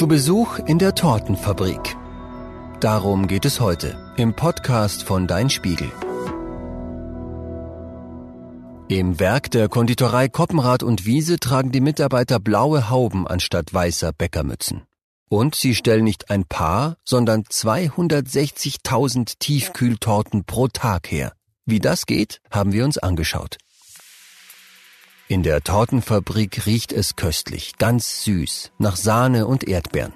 Zu Besuch in der Tortenfabrik. Darum geht es heute im Podcast von Dein Spiegel. Im Werk der Konditorei Koppenrad und Wiese tragen die Mitarbeiter blaue Hauben anstatt weißer Bäckermützen. Und sie stellen nicht ein paar, sondern 260.000 Tiefkühltorten pro Tag her. Wie das geht, haben wir uns angeschaut. In der Tortenfabrik riecht es köstlich, ganz süß, nach Sahne und Erdbeeren.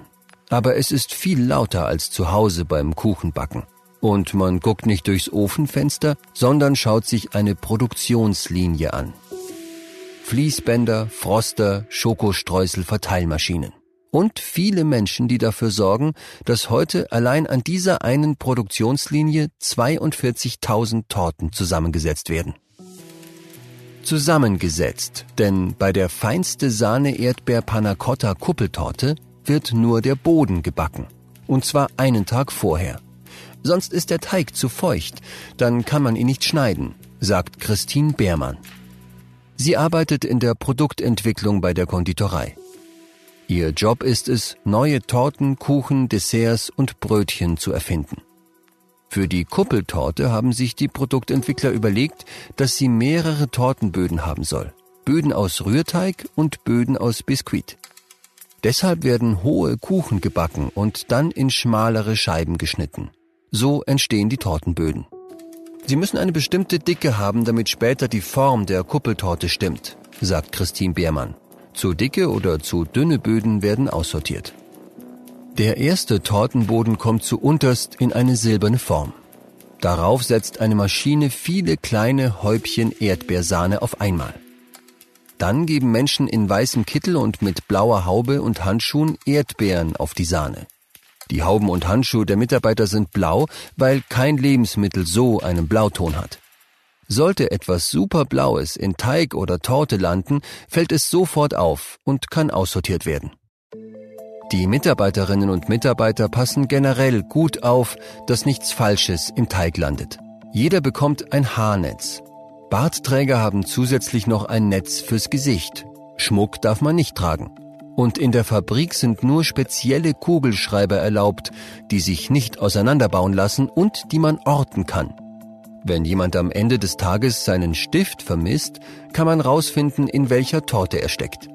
Aber es ist viel lauter als zu Hause beim Kuchenbacken. Und man guckt nicht durchs Ofenfenster, sondern schaut sich eine Produktionslinie an. Fließbänder, Froster, Schokostreusel, Verteilmaschinen. Und viele Menschen, die dafür sorgen, dass heute allein an dieser einen Produktionslinie 42.000 Torten zusammengesetzt werden zusammengesetzt, denn bei der feinste Sahne Erdbeer Panna Cotta Kuppeltorte wird nur der Boden gebacken. Und zwar einen Tag vorher. Sonst ist der Teig zu feucht, dann kann man ihn nicht schneiden, sagt Christine Beermann. Sie arbeitet in der Produktentwicklung bei der Konditorei. Ihr Job ist es, neue Torten, Kuchen, Desserts und Brötchen zu erfinden. Für die Kuppeltorte haben sich die Produktentwickler überlegt, dass sie mehrere Tortenböden haben soll. Böden aus Rührteig und Böden aus Biskuit. Deshalb werden hohe Kuchen gebacken und dann in schmalere Scheiben geschnitten. So entstehen die Tortenböden. Sie müssen eine bestimmte Dicke haben, damit später die Form der Kuppeltorte stimmt, sagt Christine Beermann. Zu dicke oder zu dünne Böden werden aussortiert. Der erste Tortenboden kommt zu unterst in eine silberne Form. Darauf setzt eine Maschine viele kleine Häubchen Erdbeersahne auf einmal. Dann geben Menschen in weißem Kittel und mit blauer Haube und Handschuhen Erdbeeren auf die Sahne. Die Hauben und Handschuhe der Mitarbeiter sind blau, weil kein Lebensmittel so einen Blauton hat. Sollte etwas superblaues in Teig oder Torte landen, fällt es sofort auf und kann aussortiert werden. Die Mitarbeiterinnen und Mitarbeiter passen generell gut auf, dass nichts Falsches im Teig landet. Jeder bekommt ein Haarnetz. Bartträger haben zusätzlich noch ein Netz fürs Gesicht. Schmuck darf man nicht tragen. Und in der Fabrik sind nur spezielle Kugelschreiber erlaubt, die sich nicht auseinanderbauen lassen und die man orten kann. Wenn jemand am Ende des Tages seinen Stift vermisst, kann man rausfinden, in welcher Torte er steckt.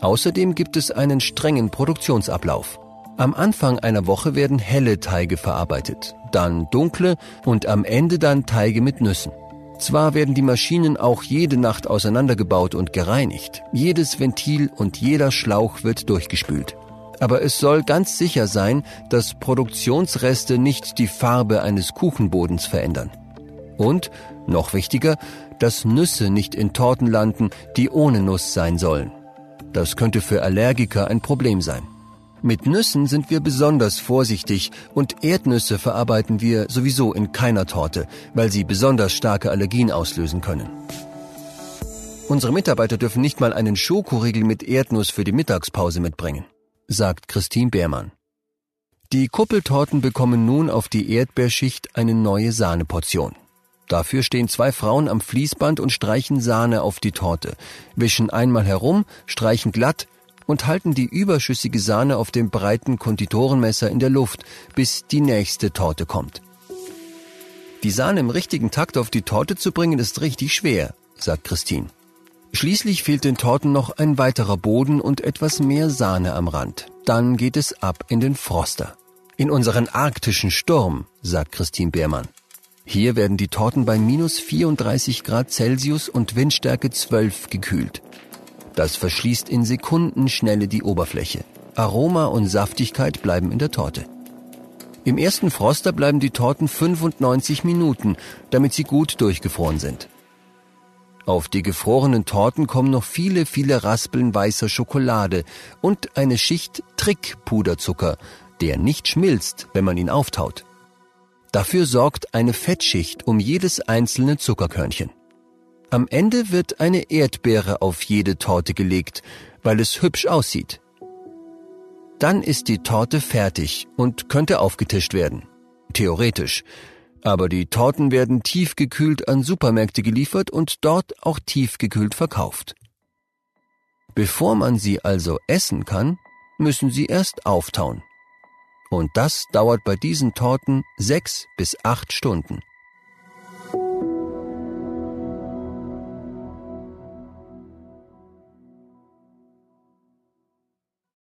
Außerdem gibt es einen strengen Produktionsablauf. Am Anfang einer Woche werden helle Teige verarbeitet, dann dunkle und am Ende dann Teige mit Nüssen. Zwar werden die Maschinen auch jede Nacht auseinandergebaut und gereinigt, jedes Ventil und jeder Schlauch wird durchgespült. Aber es soll ganz sicher sein, dass Produktionsreste nicht die Farbe eines Kuchenbodens verändern. Und, noch wichtiger, dass Nüsse nicht in Torten landen, die ohne Nuss sein sollen. Das könnte für Allergiker ein Problem sein. Mit Nüssen sind wir besonders vorsichtig und Erdnüsse verarbeiten wir sowieso in keiner Torte, weil sie besonders starke Allergien auslösen können. Unsere Mitarbeiter dürfen nicht mal einen Schokoriegel mit Erdnuss für die Mittagspause mitbringen, sagt Christine Beermann. Die Kuppeltorten bekommen nun auf die Erdbeerschicht eine neue Sahneportion. Dafür stehen zwei Frauen am Fließband und streichen Sahne auf die Torte, wischen einmal herum, streichen glatt und halten die überschüssige Sahne auf dem breiten Konditorenmesser in der Luft, bis die nächste Torte kommt. Die Sahne im richtigen Takt auf die Torte zu bringen, ist richtig schwer, sagt Christine. Schließlich fehlt den Torten noch ein weiterer Boden und etwas mehr Sahne am Rand. Dann geht es ab in den Froster. In unseren arktischen Sturm, sagt Christine Beermann. Hier werden die Torten bei minus 34 Grad Celsius und Windstärke 12 gekühlt. Das verschließt in Sekundenschnelle die Oberfläche. Aroma und Saftigkeit bleiben in der Torte. Im ersten Froster bleiben die Torten 95 Minuten, damit sie gut durchgefroren sind. Auf die gefrorenen Torten kommen noch viele, viele Raspeln weißer Schokolade und eine Schicht Trickpuderzucker, der nicht schmilzt, wenn man ihn auftaut. Dafür sorgt eine Fettschicht um jedes einzelne Zuckerkörnchen. Am Ende wird eine Erdbeere auf jede Torte gelegt, weil es hübsch aussieht. Dann ist die Torte fertig und könnte aufgetischt werden. Theoretisch. Aber die Torten werden tiefgekühlt an Supermärkte geliefert und dort auch tiefgekühlt verkauft. Bevor man sie also essen kann, müssen sie erst auftauen. Und das dauert bei diesen Torten sechs bis acht Stunden.